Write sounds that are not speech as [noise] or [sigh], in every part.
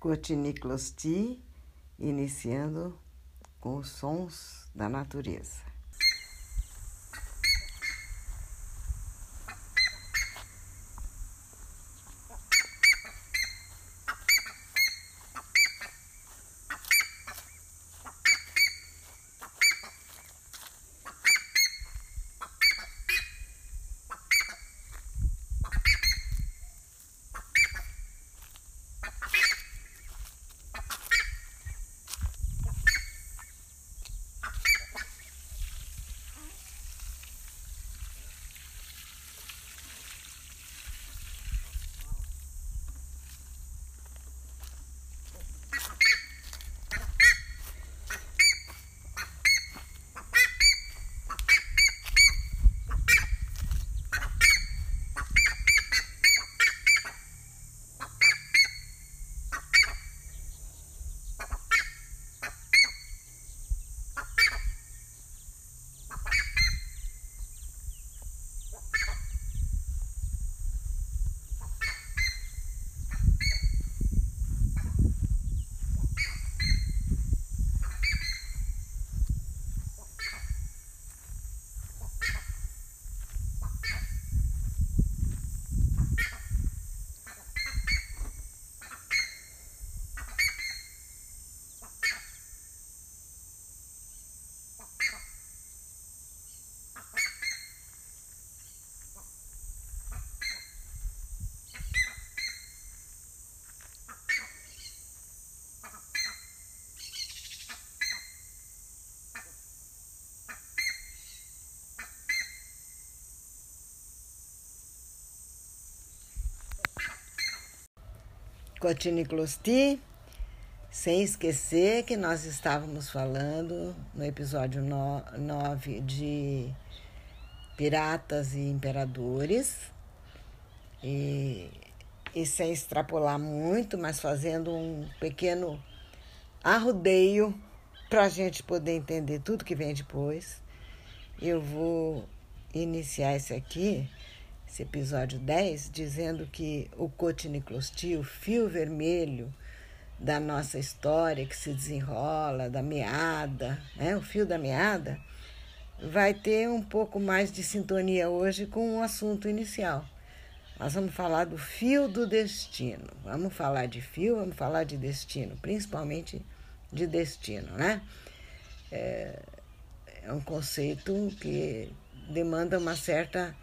Cotiniclosti, iniciando com os sons da natureza. Cotiniclosti, sem esquecer que nós estávamos falando no episódio 9 de Piratas e Imperadores, e, e sem extrapolar muito, mas fazendo um pequeno arrudeio para a gente poder entender tudo que vem depois. Eu vou iniciar esse aqui esse episódio 10, dizendo que o cotiniclosti, o fio vermelho da nossa história que se desenrola, da meada, né? o fio da meada, vai ter um pouco mais de sintonia hoje com o assunto inicial. Nós vamos falar do fio do destino. Vamos falar de fio, vamos falar de destino, principalmente de destino, né? É, é um conceito que demanda uma certa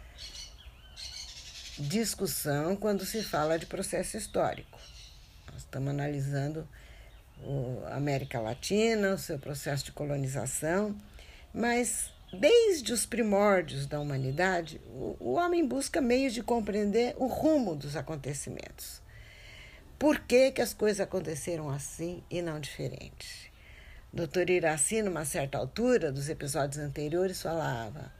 discussão quando se fala de processo histórico. Nós estamos analisando a América Latina, o seu processo de colonização, mas desde os primórdios da humanidade, o, homem busca meios de compreender o rumo dos acontecimentos. Por que, que as coisas aconteceram assim e não diferente? Doutor Iraci, numa certa altura dos episódios anteriores, falava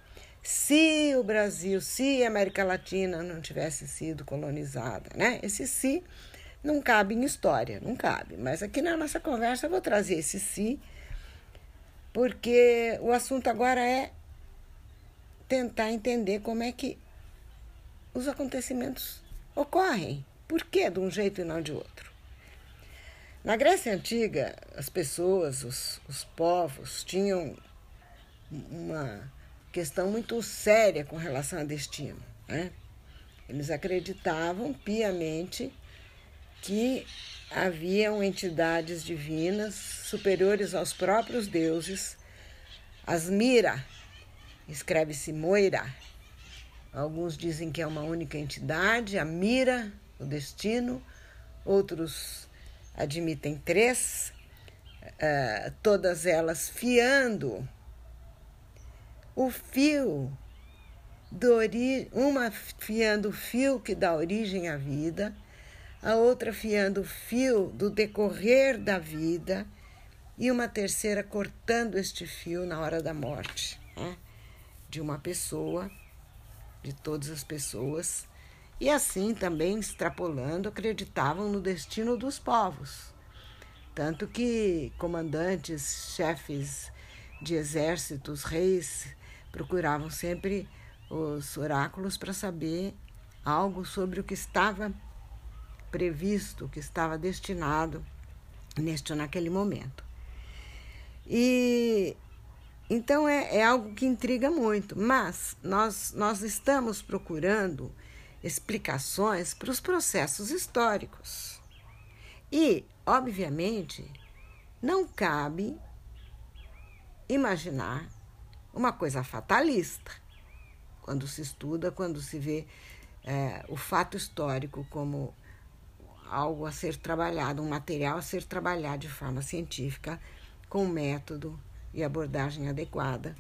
se o Brasil, se a América Latina não tivesse sido colonizada, né? Esse se não cabe em história, não cabe. Mas aqui na nossa conversa eu vou trazer esse se, porque o assunto agora é tentar entender como é que os acontecimentos ocorrem. Por que de um jeito e não de outro? Na Grécia Antiga, as pessoas, os, os povos, tinham uma questão muito séria com relação a destino. Né? Eles acreditavam piamente que haviam entidades divinas superiores aos próprios deuses, as Mira, escreve-se Moira. Alguns dizem que é uma única entidade, a Mira, o destino, outros admitem três, uh, todas elas fiando o fio ori uma fiando o fio que dá origem à vida, a outra fiando o fio do decorrer da vida e uma terceira cortando este fio na hora da morte né? de uma pessoa, de todas as pessoas, e assim também extrapolando, acreditavam no destino dos povos. Tanto que comandantes, chefes de exércitos, reis, procuravam sempre os oráculos para saber algo sobre o que estava previsto, que estava destinado neste naquele momento. E então é, é algo que intriga muito, mas nós, nós estamos procurando explicações para os processos históricos. E, obviamente, não cabe imaginar uma coisa fatalista quando se estuda, quando se vê é, o fato histórico como algo a ser trabalhado, um material a ser trabalhado de forma científica, com método e abordagem adequada.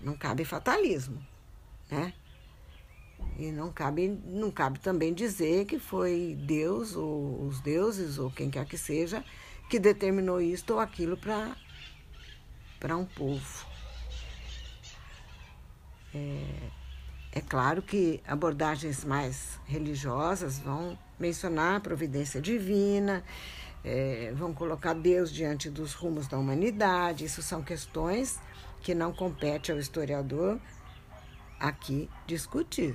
Não cabe fatalismo, né? E não cabe, não cabe também dizer que foi Deus ou os deuses ou quem quer que seja que determinou isto ou aquilo para para um povo. É, é claro que abordagens mais religiosas vão mencionar a providência divina, é, vão colocar Deus diante dos rumos da humanidade. Isso são questões que não compete ao historiador aqui discutir.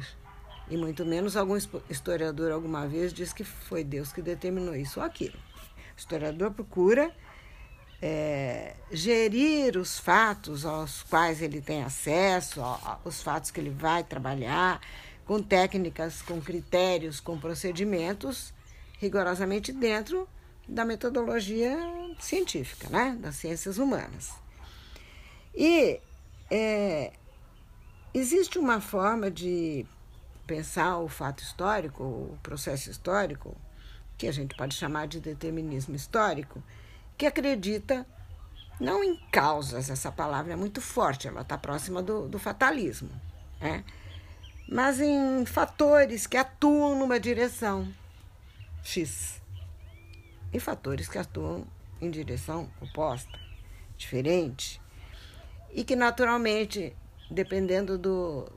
E muito menos algum historiador alguma vez diz que foi Deus que determinou isso ou aquilo. O historiador procura é, gerir os fatos aos quais ele tem acesso, os fatos que ele vai trabalhar, com técnicas, com critérios, com procedimentos rigorosamente dentro da metodologia científica, né? das ciências humanas. E é, existe uma forma de pensar o fato histórico, o processo histórico, que a gente pode chamar de determinismo histórico, que acredita não em causas, essa palavra é muito forte, ela está próxima do, do fatalismo, né? mas em fatores que atuam numa direção X e fatores que atuam em direção oposta, diferente, e que naturalmente, dependendo do,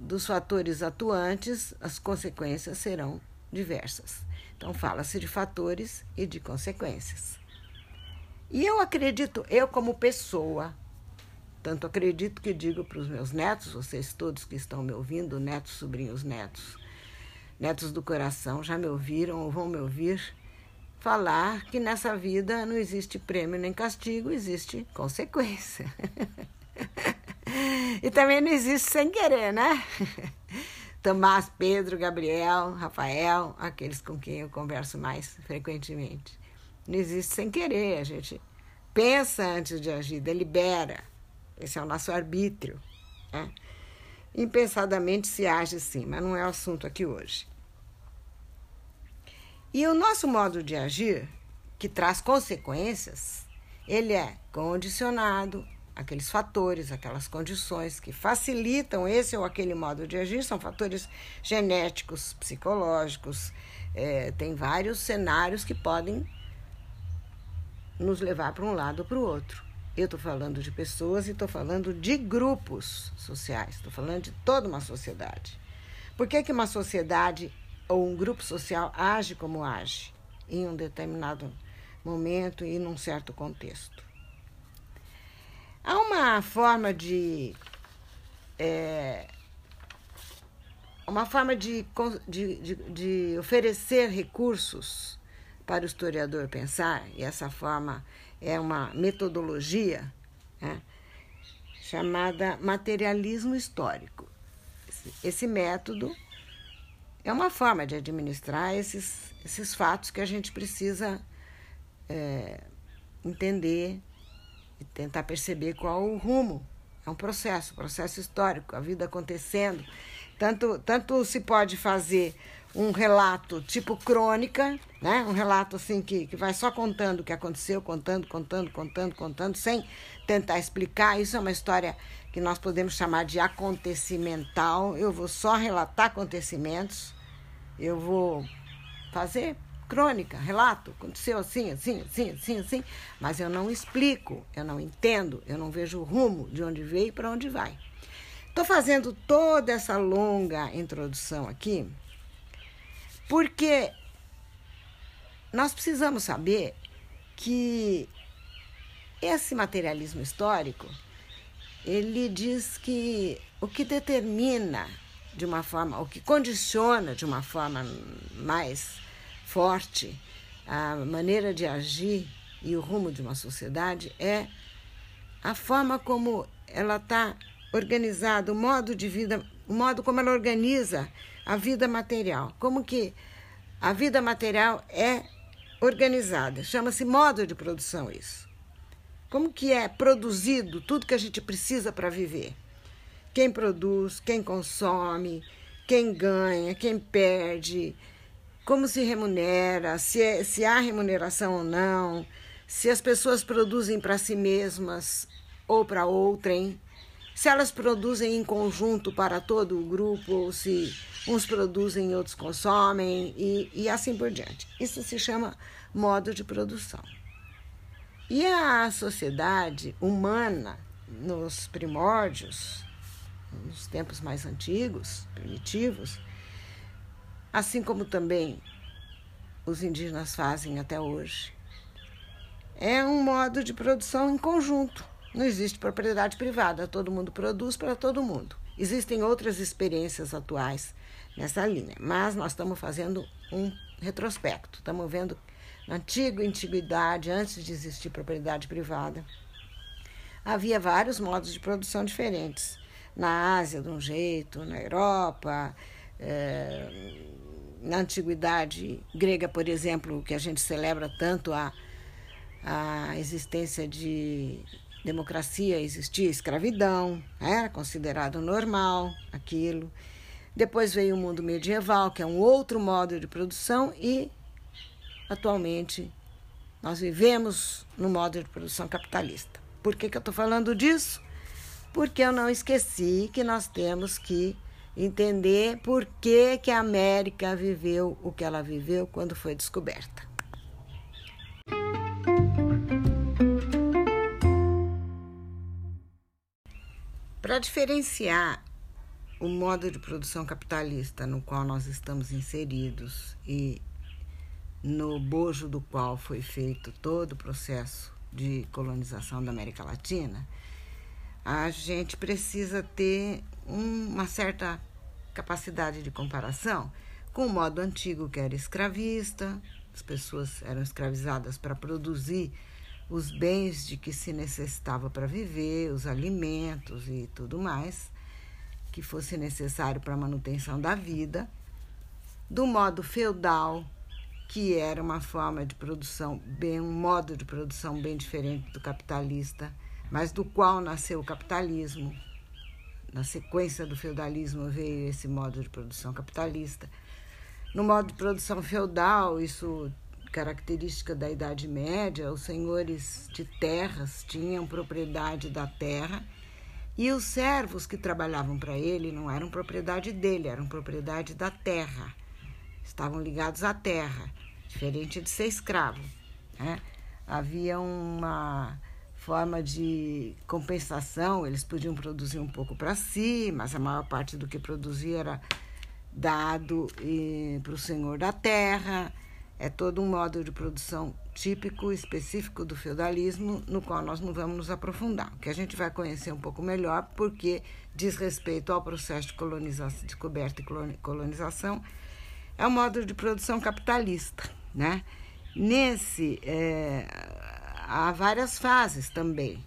dos fatores atuantes, as consequências serão diversas. Então, fala-se de fatores e de consequências. E eu acredito, eu como pessoa, tanto acredito que digo para os meus netos, vocês todos que estão me ouvindo, netos, sobrinhos, netos, netos do coração, já me ouviram ou vão me ouvir falar que nessa vida não existe prêmio nem castigo, existe consequência. [laughs] e também não existe sem querer, né? [laughs] Tomás, Pedro, Gabriel, Rafael, aqueles com quem eu converso mais frequentemente. Não existe sem querer, a gente pensa antes de agir, delibera. Esse é o nosso arbítrio. Né? Impensadamente se age sim, mas não é o assunto aqui hoje. E o nosso modo de agir, que traz consequências, ele é condicionado aqueles fatores, aquelas condições que facilitam esse ou aquele modo de agir, são fatores genéticos, psicológicos, é, tem vários cenários que podem nos levar para um lado ou para o outro. Eu estou falando de pessoas e estou falando de grupos sociais, estou falando de toda uma sociedade. Por que, que uma sociedade ou um grupo social age como age em um determinado momento e num certo contexto? Há uma forma de. É, uma forma de, de, de, de oferecer recursos para o historiador pensar, e essa forma é uma metodologia né, chamada materialismo histórico. Esse, método é uma forma de administrar esses, esses fatos que a gente precisa é, entender e tentar perceber qual o rumo. É um processo, processo histórico, a vida acontecendo. Tanto, tanto se pode fazer um relato tipo crônica, né? um relato assim que, que vai só contando o que aconteceu, contando, contando, contando, contando, sem tentar explicar. Isso é uma história que nós podemos chamar de acontecimental. Eu vou só relatar acontecimentos, eu vou fazer crônica, relato, aconteceu assim, assim, assim, assim, assim, mas eu não explico, eu não entendo, eu não vejo o rumo de onde veio e para onde vai. Estou fazendo toda essa longa introdução aqui porque nós precisamos saber que esse materialismo histórico ele diz que o que determina de uma forma, o que condiciona de uma forma mais forte, a maneira de agir e o rumo de uma sociedade é a forma como ela está organizada, o modo de vida, o modo como ela organiza a vida material. Como que a vida material é organizada. Chama-se modo de produção isso. Como que é produzido tudo que a gente precisa para viver? Quem produz, quem consome, quem ganha, quem perde, como se remunera, se, é, se há remuneração ou não, se as pessoas produzem para si mesmas ou para outrem, se elas produzem em conjunto para todo o grupo ou se uns produzem e outros consomem e, e assim por diante. Isso se chama modo de produção. E a sociedade humana, nos primórdios, nos tempos mais antigos, primitivos, assim como também os indígenas fazem até hoje. É um modo de produção em conjunto. Não existe propriedade privada, todo mundo produz para todo mundo. Existem outras experiências atuais nessa linha, mas nós estamos fazendo um retrospecto. Estamos vendo na antiga antiguidade, antes de existir propriedade privada, havia vários modos de produção diferentes. Na Ásia, de um jeito, na Europa, é, na antiguidade grega, por exemplo, que a gente celebra tanto a, a existência de democracia, existia escravidão, era considerado normal aquilo. Depois veio o mundo medieval, que é um outro modo de produção, e atualmente nós vivemos no modo de produção capitalista. Por que, que eu estou falando disso? Porque eu não esqueci que nós temos que entender por que, que a América viveu o que ela viveu quando foi descoberta. Para diferenciar o modo de produção capitalista no qual nós estamos inseridos e no bojo do qual foi feito todo o processo de colonização da América Latina, a gente precisa ter uma certa capacidade de comparação com o modo antigo que era escravista, as pessoas eram escravizadas para produzir os bens de que se necessitava para viver, os alimentos e tudo mais que fosse necessário para a manutenção da vida, do modo feudal, que era uma forma de produção, bem um modo de produção bem diferente do capitalista, mas do qual nasceu o capitalismo, na sequência do feudalismo veio esse modo de produção capitalista. No modo de produção feudal, isso característica da Idade Média, os senhores de terras tinham propriedade da terra e os servos que trabalhavam para ele não eram propriedade dele, eram propriedade da terra. Estavam ligados à terra, diferente de ser escravo. Né? Havia uma forma de compensação, eles podiam produzir um pouco para si, mas a maior parte do que produzia era dado para o senhor da terra. É todo um modo de produção típico, específico do feudalismo, no qual nós não vamos nos aprofundar, que a gente vai conhecer um pouco melhor, porque diz respeito ao processo de colonização, descoberta e colonização, é um modo de produção capitalista, né? Nesse é, há várias fases também.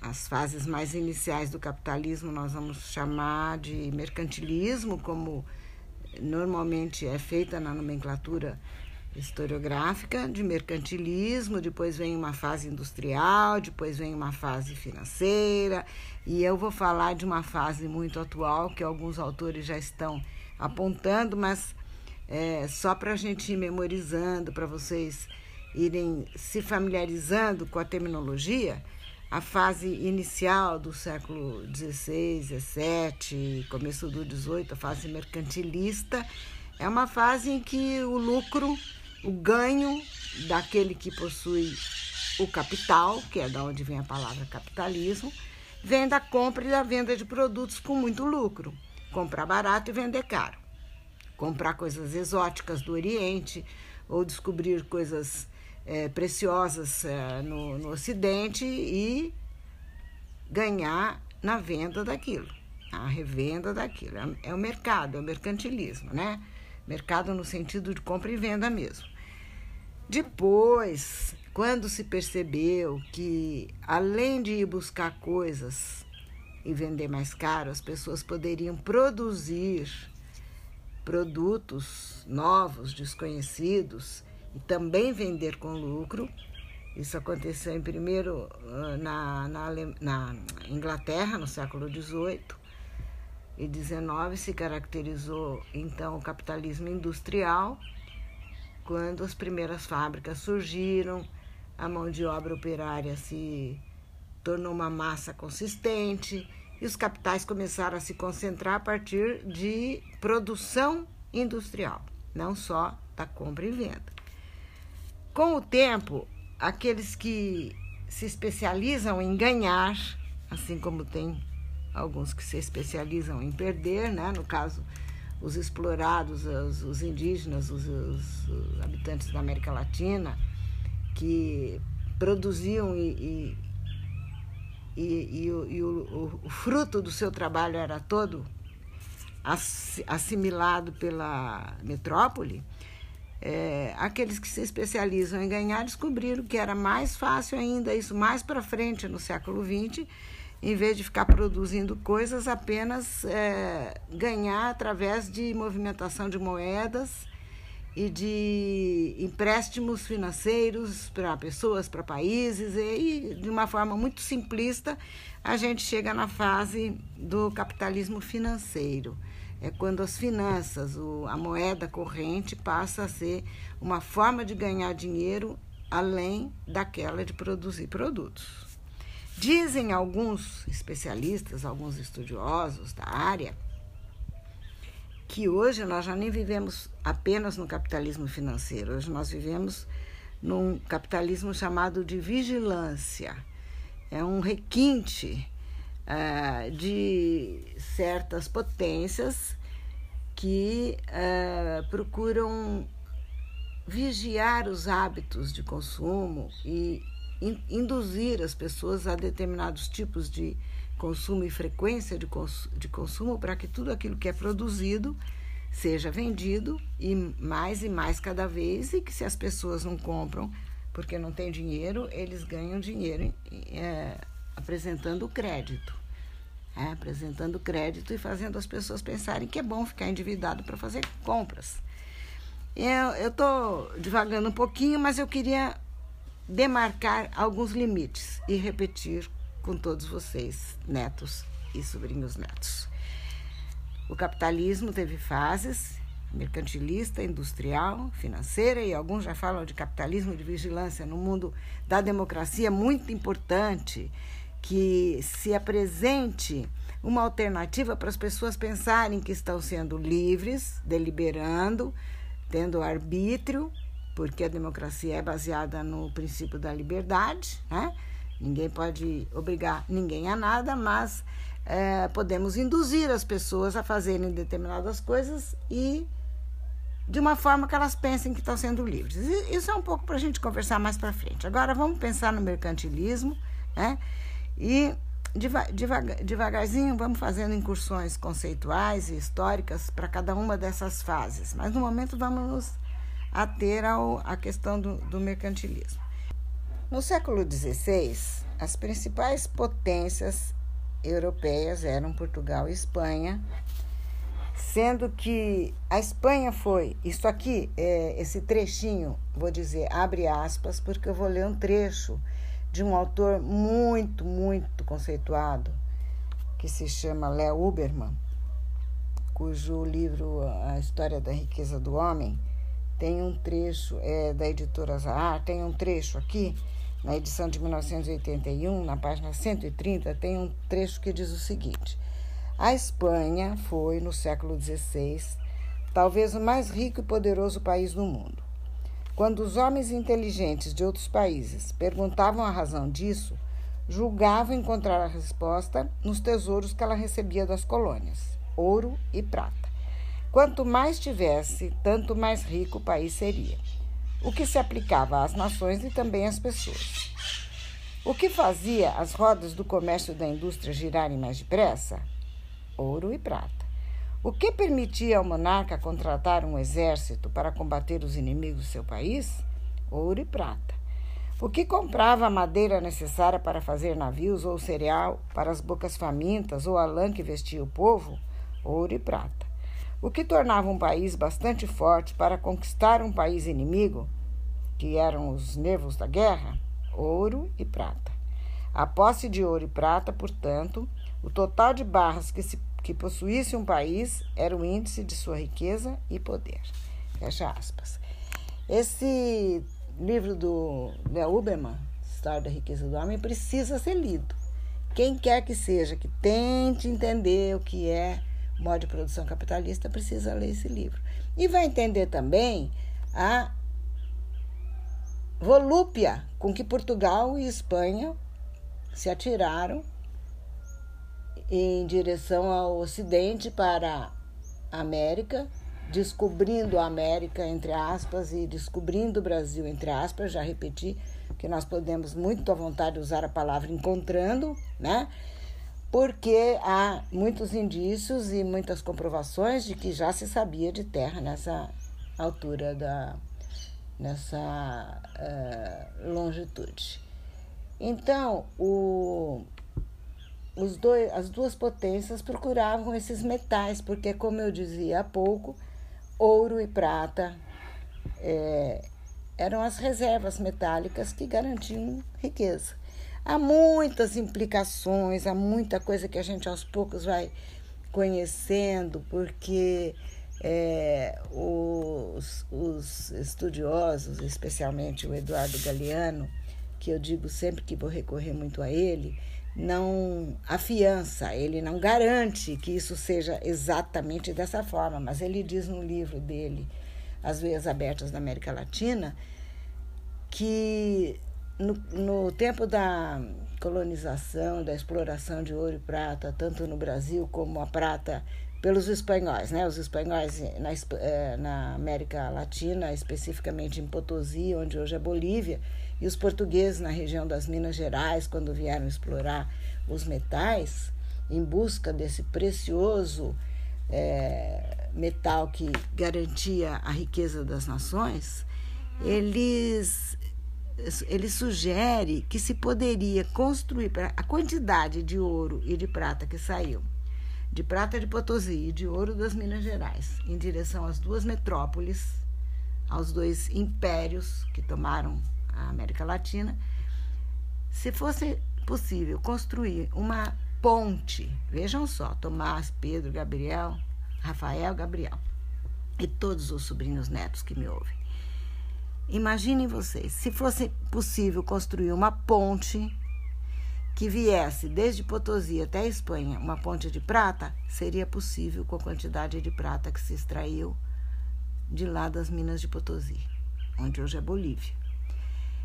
As fases mais iniciais do capitalismo nós vamos chamar de mercantilismo, como normalmente é feita na nomenclatura historiográfica, de mercantilismo, depois vem uma fase industrial, depois vem uma fase financeira, e eu vou falar de uma fase muito atual que alguns autores já estão apontando, mas é, só para a gente ir memorizando, para vocês irem se familiarizando com a terminologia, a fase inicial do século XVI, XVII, começo do XVIII, a fase mercantilista, é uma fase em que o lucro, o ganho daquele que possui o capital, que é da onde vem a palavra capitalismo, vem da compra e da venda de produtos com muito lucro. Comprar barato e vender caro. Comprar coisas exóticas do Oriente ou descobrir coisas é, preciosas é, no, no Ocidente e ganhar na venda daquilo, a revenda daquilo. É, é o mercado, é o mercantilismo, né? mercado no sentido de compra e venda mesmo. Depois, quando se percebeu que, além de ir buscar coisas e vender mais caro, as pessoas poderiam produzir produtos novos, desconhecidos e também vender com lucro. Isso aconteceu em primeiro ah, na, na, na Inglaterra, no século XVIII e XIX, se caracterizou então o capitalismo industrial, quando as primeiras fábricas surgiram, a mão de obra operária se tornou uma massa consistente e os capitais começaram a se concentrar a partir de produção industrial, não só da compra e venda. Com o tempo, aqueles que se especializam em ganhar, assim como tem alguns que se especializam em perder, né? no caso, os explorados, os, os indígenas, os, os, habitantes da América Latina, que produziam e, e, e, e, o, o, o, fruto do seu trabalho era todo assimilado pela metrópole, é, aqueles que se especializam em ganhar descobriram que era mais fácil ainda, isso mais para frente no século XX, em vez de ficar produzindo coisas, apenas é, ganhar através de movimentação de moedas e de empréstimos financeiros para pessoas, para países, e de uma forma muito simplista, a gente chega na fase do capitalismo financeiro. É quando as finanças, o, a moeda corrente, passa a ser uma forma de ganhar dinheiro além daquela de produzir produtos. Dizem alguns especialistas, alguns estudiosos da área, que hoje nós já nem vivemos apenas no capitalismo financeiro, hoje nós vivemos num capitalismo chamado de vigilância. É um requinte uh, de certas potências que uh, procuram vigiar os hábitos de consumo e in, induzir as pessoas a determinados tipos de consumo e frequência de, cons de consumo para que tudo aquilo que é produzido seja vendido e mais e mais cada vez e que se as pessoas não compram porque não tem dinheiro, eles ganham dinheiro é, apresentando crédito. É, apresentando crédito e fazendo as pessoas pensarem que é bom ficar endividado para fazer compras. Eu estou devagando um pouquinho, mas eu queria demarcar alguns limites e repetir com todos vocês, netos e sobrinhos netos. O capitalismo teve fases mercantilista, industrial, financeira e alguns já falam de capitalismo de vigilância no mundo da democracia muito importante que se apresente uma alternativa para as pessoas pensarem que estão sendo livres, deliberando, tendo arbítrio porque a democracia é baseada no princípio da liberdade, né? Ninguém pode obrigar ninguém a nada, mas é, podemos induzir as pessoas a fazerem determinadas coisas e de uma forma que elas pensem que estão sendo livres. Isso é um pouco para a gente conversar mais para frente. Agora vamos pensar no mercantilismo, né? E devagar, devagarzinho vamos fazendo incursões conceituais e históricas para cada uma dessas fases. Mas no momento vamos nos a ter ao, a questão do, do mercantilismo. No século XVI, as principais potências europeias eram Portugal e Espanha, sendo que a Espanha foi, isso aqui, é, esse trechinho, vou dizer, abre aspas, porque eu vou ler um trecho de um autor muito, muito conceituado, que se chama Léo Uberman, cujo livro A História da Riqueza do Homem tem um trecho é, da editora Zahar, tem um trecho aqui, na edição de 1981, na página 130, tem um trecho que diz o seguinte: A Espanha foi, no século XVI, talvez o mais rico e poderoso país do mundo. Quando os homens inteligentes de outros países perguntavam a razão disso, julgavam encontrar a resposta nos tesouros que ela recebia das colônias, ouro e prata. Quanto mais tivesse, tanto mais rico o país seria. O que se aplicava às nações e também às pessoas. O que fazia as rodas do comércio e da indústria girarem mais depressa? Ouro e prata. O que permitia ao monarca contratar um exército para combater os inimigos do seu país? Ouro e prata. O que comprava a madeira necessária para fazer navios ou cereal para as bocas famintas ou a lã que vestia o povo? Ouro e prata. O que tornava um país bastante forte para conquistar um país inimigo, que eram os nervos da guerra? Ouro e prata. A posse de ouro e prata, portanto, o total de barras que se que possuísse um país era o índice de sua riqueza e poder. Fecha aspas. Esse livro do Leo Uberman, História da Riqueza do Homem, precisa ser lido. Quem quer que seja que tente entender o que é modo de produção capitalista precisa ler esse livro. E vai entender também a volúpia com que Portugal e Espanha se atiraram em direção ao Ocidente para a América, descobrindo a América, entre aspas, e descobrindo o Brasil, entre aspas, já repeti que nós podemos muito à vontade usar a palavra encontrando, né? Porque há muitos indícios e muitas comprovações de que já se sabia de terra nessa altura da nessa uh, longitude. Então, o os dois, as duas potências procuravam esses metais, porque, como eu dizia há pouco, ouro e prata é, eram as reservas metálicas que garantiam riqueza. Há muitas implicações, há muita coisa que a gente aos poucos vai conhecendo, porque é, os, os estudiosos, especialmente o Eduardo Galeano, que eu digo sempre que vou recorrer muito a ele, não afiança, ele não garante que isso seja exatamente dessa forma, mas ele diz no livro dele, As Veias Abertas da América Latina, que no, no tempo da colonização, da exploração de ouro e prata, tanto no Brasil como a prata pelos espanhóis, né? Os espanhóis na, eh, na América Latina, especificamente em Potosí, onde hoje é Bolívia, e os portugueses na região das Minas Gerais, quando vieram explorar os metais, em busca desse precioso é, metal que garantia a riqueza das nações, eles ele sugere que se poderia construir a quantidade de ouro e de prata que saiu de prata de Potosí e de ouro das Minas Gerais em direção às duas metrópoles, aos dois impérios que tomaram a América Latina, se fosse possível construir uma ponte, vejam só, Tomás, Pedro, Gabriel, Rafael, Gabriel e todos os sobrinhos netos que me ouvem. Imaginem vocês, se fosse possível construir uma ponte que viesse desde Potosí até a Espanha, uma ponte de prata, seria possível com a quantidade de prata que se extraiu de lá das minas de Potosí, onde hoje é Bolívia.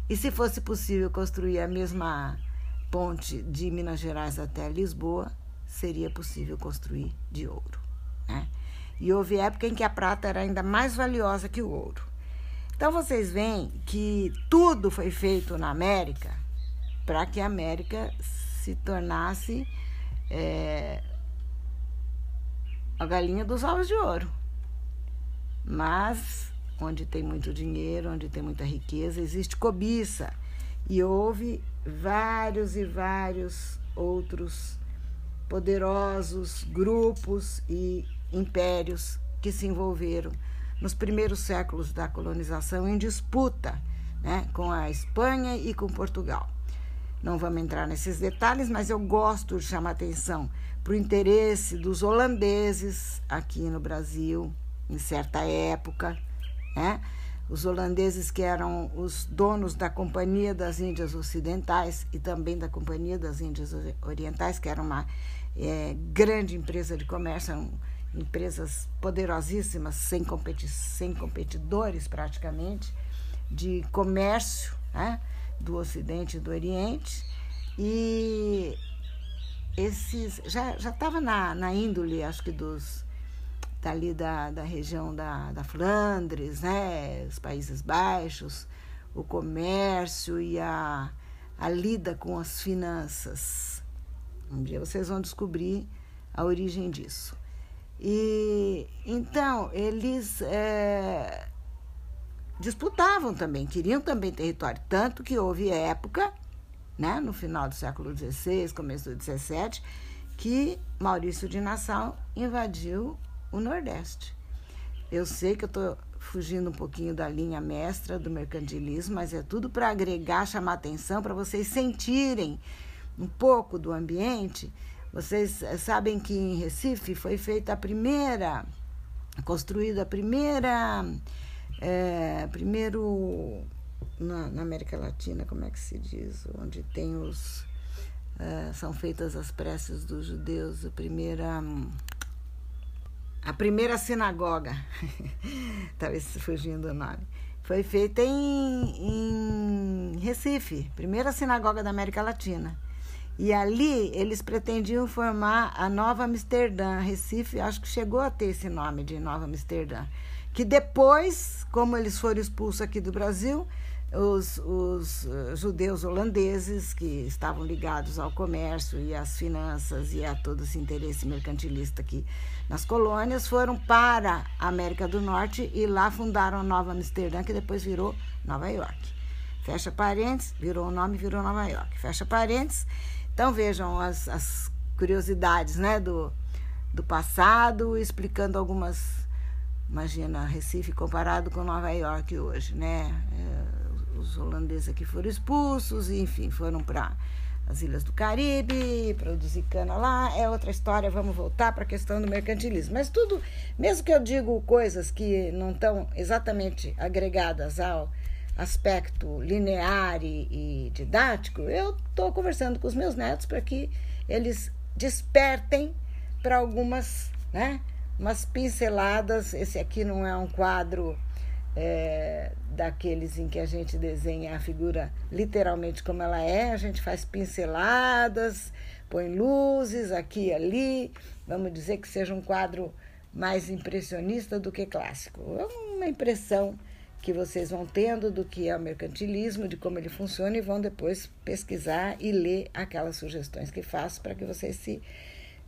E se fosse possível construir a mesma ponte de Minas Gerais até Lisboa, seria possível construir de ouro. Né? E houve época em que a prata era ainda mais valiosa que o ouro. Então vocês veem que tudo foi feito na América para que a América se tornasse é, a galinha dos ovos de ouro. Mas onde tem muito dinheiro, onde tem muita riqueza, existe cobiça. E houve vários e vários outros poderosos grupos e impérios que se envolveram nos primeiros séculos da colonização em disputa né, com a Espanha e com Portugal. Não vamos entrar nesses detalhes, mas eu gosto de chamar atenção para o interesse dos holandeses aqui no Brasil, em certa época, né? Os holandeses que eram os donos da Companhia das Índias Ocidentais e também da Companhia das Índias Orientais, que era uma é, grande empresa de comércio, eram empresas poderosíssimas, sem, competi sem competidores praticamente, de comércio né? do Ocidente e do Oriente. E esses já estava na, na índole, acho que dos dali da, da região da, da Flandres, né, os Países Baixos, o comércio e a, a lida com as finanças. Um dia vocês vão descobrir a origem disso. E então eles é, disputavam também, queriam também território, tanto que houve época, né, no final do século XVI, começo do XVII, que Maurício de Nassau invadiu o Nordeste. Eu sei que eu estou fugindo um pouquinho da linha mestra do mercantilismo, mas é tudo para agregar, chamar atenção, para vocês sentirem um pouco do ambiente. Vocês eh, sabem que em Recife foi feita a primeira, construída a primeira, é, primeiro na, na, América Latina, como é que se diz, onde tem os é, são feitas as preces dos judeus, a primeira a primeira sinagoga, [laughs] talvez fugindo o nome, foi feita em, em Recife, primeira sinagoga da América Latina. E ali eles pretendiam formar a Nova Amsterdã. Recife, acho que chegou a ter esse nome de Nova Amsterdã. Que depois, como eles foram expulsos aqui do Brasil, os, os uh, judeus holandeses que estavam ligados ao comércio e às finanças e a todo esse interesse mercantilista aqui nas colônias foram para a América do Norte e lá fundaram Nova Amsterdã, que depois virou Nova York. Fecha parênteses, virou o nome, virou Nova York. Fecha parênteses. Então vejam as, as curiosidades né, do, do passado, explicando algumas. Imagina Recife comparado com Nova York hoje, né? É, os holandeses aqui foram expulsos, enfim, foram para as ilhas do Caribe, produzir cana lá, é outra história, vamos voltar para a questão do mercantilismo. Mas tudo, mesmo que eu digo coisas que não estão exatamente agregadas ao aspecto linear e, e didático, eu estou conversando com os meus netos para que eles despertem para algumas, né, umas pinceladas. Esse aqui não é um quadro é, daqueles em que a gente desenha a figura literalmente como ela é, a gente faz pinceladas, põe luzes aqui e ali, vamos dizer que seja um quadro mais impressionista do que clássico. É uma impressão que vocês vão tendo do que é o mercantilismo, de como ele funciona e vão depois pesquisar e ler aquelas sugestões que faço para que vocês se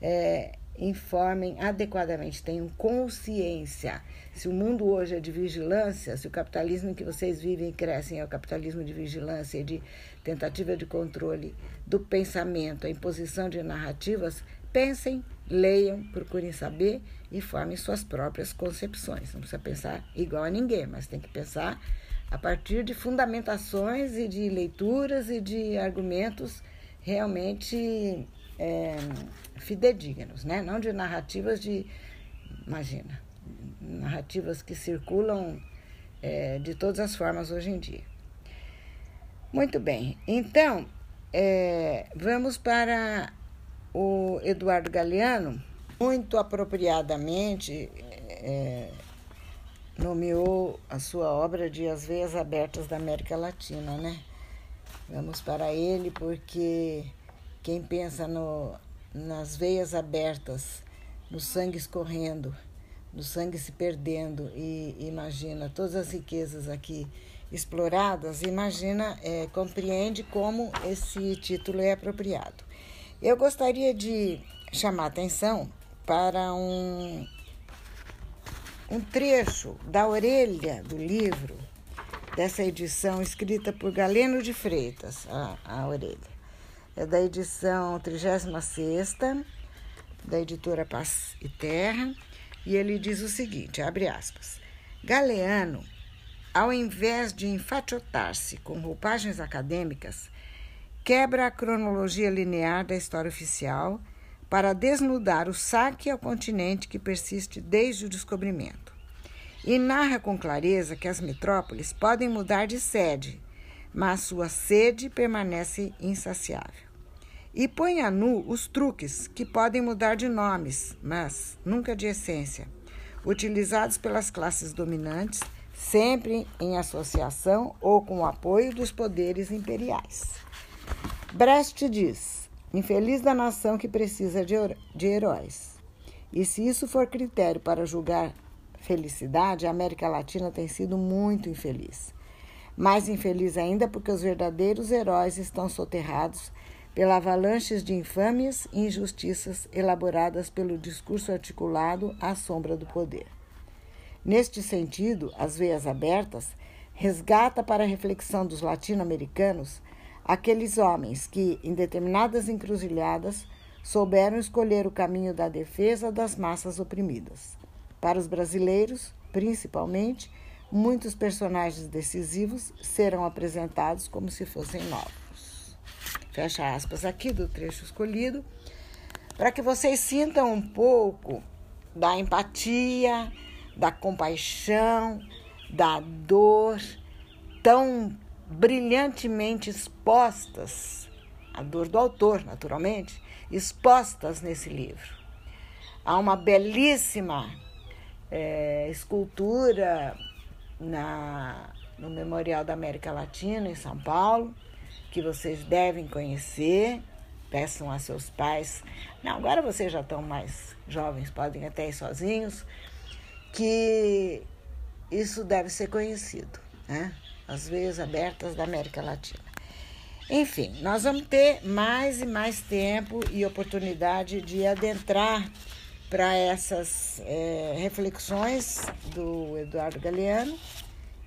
é, informem adequadamente, tenham consciência. Se o mundo hoje é de vigilância, se o capitalismo em que vocês vivem e crescem é o capitalismo de vigilância e de tentativa de controle do pensamento, a imposição de narrativas, pensem, leiam, procurem saber e formem suas próprias concepções. Não precisa pensar igual a ninguém, mas tem que pensar a partir de fundamentações e de leituras e de argumentos realmente é, fidedignos, né? não de narrativas de, imagina, narrativas que circulam é, de todas as formas hoje em dia. Muito bem, então é, vamos para o Eduardo Galeano muito apropriadamente é, nomeou a sua obra de As Veias Abertas da América Latina, né? Vamos para ele porque quem pensa no, nas veias abertas, no sangue escorrendo, no sangue se perdendo e imagina todas as riquezas aqui exploradas, imagina, é, compreende como esse título é apropriado. Eu gostaria de chamar atenção para um, um trecho da orelha do livro, dessa edição escrita por Galeno de Freitas, a, a orelha. É da edição 36, da editora Paz e Terra, e ele diz o seguinte: abre aspas. Galeano, ao invés de enfatiotar-se com roupagens acadêmicas, quebra a cronologia linear da história oficial para desnudar o saque ao continente que persiste desde o descobrimento. E narra com clareza que as metrópoles podem mudar de sede, mas sua sede permanece insaciável. E põe a nu os truques que podem mudar de nomes, mas nunca de essência, utilizados pelas classes dominantes, sempre em associação ou com o apoio dos poderes imperiais. Brecht diz: Infeliz da nação que precisa de, de heróis. E se isso for critério para julgar felicidade, a América Latina tem sido muito infeliz. Mais infeliz ainda porque os verdadeiros heróis estão soterrados pela avalanches de infâmias e injustiças elaboradas pelo discurso articulado à sombra do poder. Neste sentido, As Veias Abertas resgata para a reflexão dos latino-americanos aqueles homens que, em determinadas encruzilhadas, souberam escolher o caminho da defesa das massas oprimidas. Para os brasileiros, principalmente, muitos personagens decisivos serão apresentados como se fossem novos. Fecha aspas aqui do trecho escolhido, para que vocês sintam um pouco da empatia, da compaixão, da dor tão brilhantemente expostas, a dor do autor, naturalmente, expostas nesse livro. Há uma belíssima é, escultura na, no Memorial da América Latina, em São Paulo, que vocês devem conhecer. Peçam a seus pais. Não, agora vocês já estão mais jovens, podem até ir sozinhos, que isso deve ser conhecido, né? As veias abertas da América Latina. Enfim, nós vamos ter mais e mais tempo e oportunidade de adentrar para essas é, reflexões do Eduardo Galeano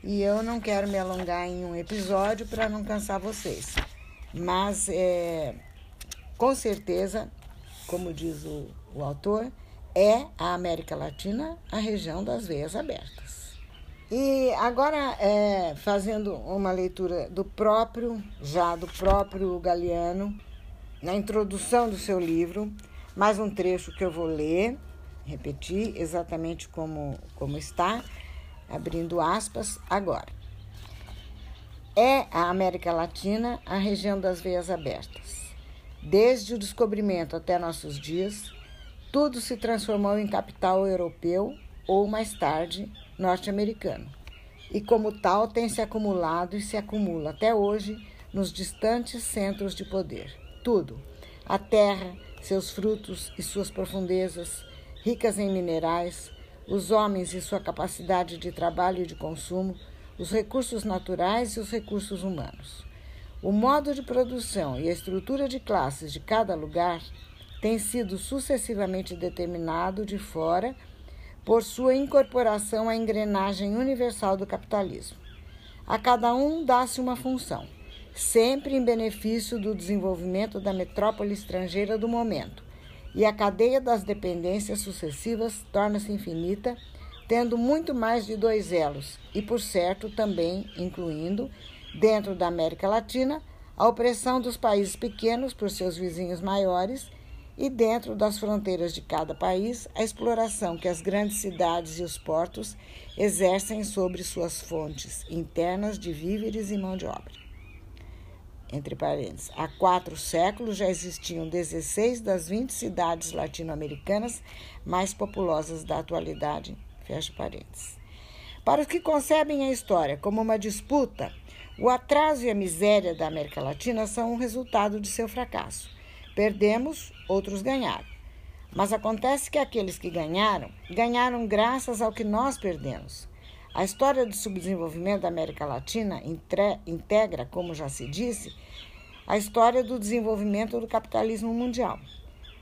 e eu não quero me alongar em um episódio para não cansar vocês. Mas, é, com certeza, como diz o, o autor, é a América Latina a região das veias abertas. E agora, é, fazendo uma leitura do próprio, já do próprio Galeano, na introdução do seu livro, mais um trecho que eu vou ler, repetir exatamente como, como está, abrindo aspas, agora. É a América Latina a região das veias abertas. Desde o descobrimento até nossos dias, tudo se transformou em capital europeu ou, mais tarde, norte-americano. E, como tal, tem se acumulado e se acumula até hoje nos distantes centros de poder. Tudo: a terra, seus frutos e suas profundezas, ricas em minerais, os homens e sua capacidade de trabalho e de consumo, os recursos naturais e os recursos humanos. O modo de produção e a estrutura de classes de cada lugar tem sido sucessivamente determinado de fora por sua incorporação à engrenagem universal do capitalismo. A cada um dá-se uma função sempre em benefício do desenvolvimento da metrópole estrangeira do momento, e a cadeia das dependências sucessivas torna-se infinita, tendo muito mais de dois elos, e por certo também incluindo, dentro da América Latina, a opressão dos países pequenos por seus vizinhos maiores e dentro das fronteiras de cada país, a exploração que as grandes cidades e os portos exercem sobre suas fontes internas de víveres e mão de obra entre parênteses. Há quatro séculos já existiam 16 das 20 cidades latino-americanas mais populosas da atualidade, fecha parênteses. Para os que concebem a história como uma disputa, o atraso e a miséria da América Latina são um resultado de seu fracasso. Perdemos, outros ganharam. Mas acontece que aqueles que ganharam, ganharam graças ao que nós perdemos. A história do subdesenvolvimento da América Latina integra, como já se disse, a história do desenvolvimento do capitalismo mundial.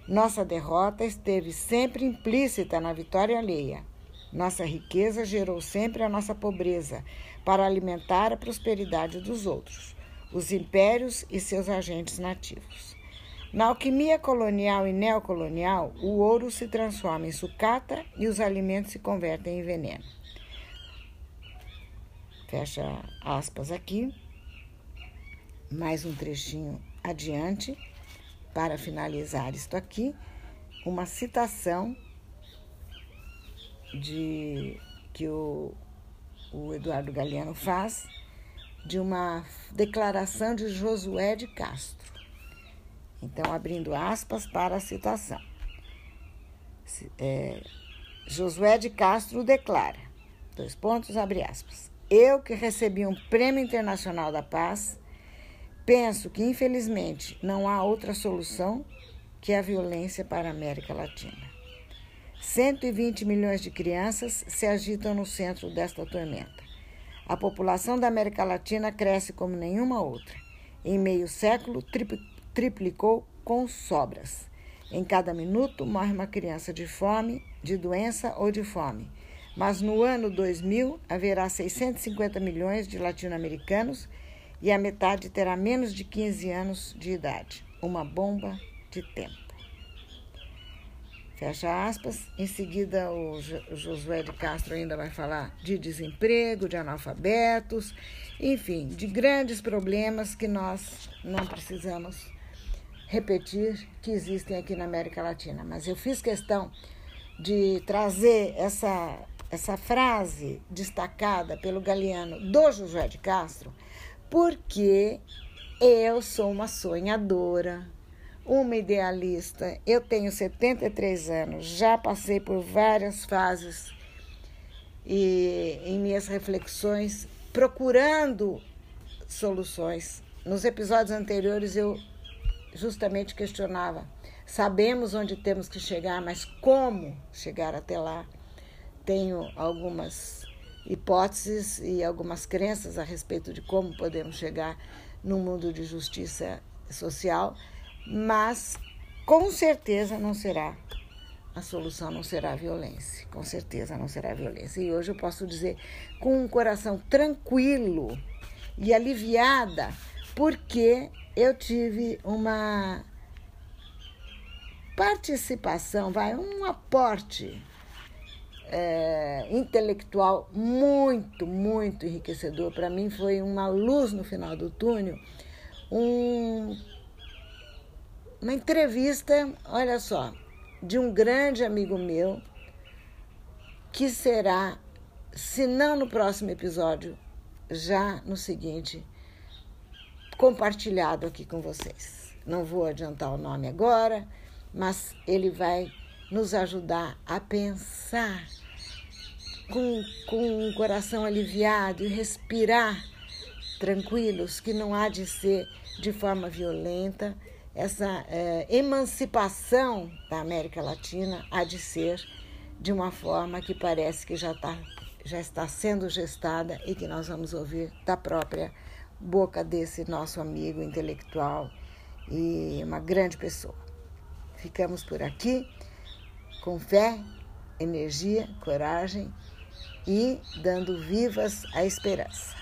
Nossa derrota esteve sempre implícita na vitória alheia. Nossa riqueza gerou sempre a nossa pobreza para alimentar a prosperidade dos outros, os impérios e seus agentes nativos. Na alquimia colonial e neocolonial, o ouro se transforma em sucata e os alimentos se convertem em veneno. Fecha aspas aqui. Mais um trechinho adiante, para finalizar isto aqui, uma citação de que o, o Eduardo Galeano faz de uma declaração de Josué de Castro. Então, abrindo aspas para a citação. É, Josué de Castro declara, dois pontos, abre aspas. Eu que recebi um Prêmio Internacional da Paz, penso que infelizmente não há outra solução que a violência para a América Latina. 120 milhões de crianças se agitam no centro desta tormenta. A população da América Latina cresce como nenhuma outra. Em meio século, triplicou com sobras. Em cada minuto morre uma criança de fome, de doença ou de fome. Mas no ano 2000 haverá 650 milhões de latino-americanos e a metade terá menos de 15 anos de idade. Uma bomba de tempo. Fecha aspas. Em seguida, o Josué de Castro ainda vai falar de desemprego, de analfabetos, enfim, de grandes problemas que nós não precisamos repetir que existem aqui na América Latina. Mas eu fiz questão de trazer essa, essa frase destacada pelo Galeano do Josué de Castro, porque eu sou uma sonhadora uma idealista. Eu tenho 73 anos, já passei por várias fases e em minhas reflexões procurando soluções. Nos episódios anteriores eu justamente questionava: sabemos onde temos que chegar, mas como chegar até lá? Tenho algumas hipóteses e algumas crenças a respeito de como podemos chegar no mundo de justiça social mas com certeza não será a solução não será a violência, com certeza não será a violência. E hoje eu posso dizer com um coração tranquilo e aliviada, porque eu tive uma participação, vai, um aporte é, intelectual muito, muito enriquecedor. Para mim foi uma luz no final do túnel, um uma entrevista, olha só, de um grande amigo meu, que será, se não no próximo episódio, já no seguinte, compartilhado aqui com vocês. Não vou adiantar o nome agora, mas ele vai nos ajudar a pensar com, com um coração aliviado e respirar tranquilos, que não há de ser de forma violenta essa é, emancipação da América Latina há de ser de uma forma que parece que já, tá, já está sendo gestada e que nós vamos ouvir da própria boca desse nosso amigo intelectual e uma grande pessoa. Ficamos por aqui com fé, energia, coragem e dando vivas a esperança.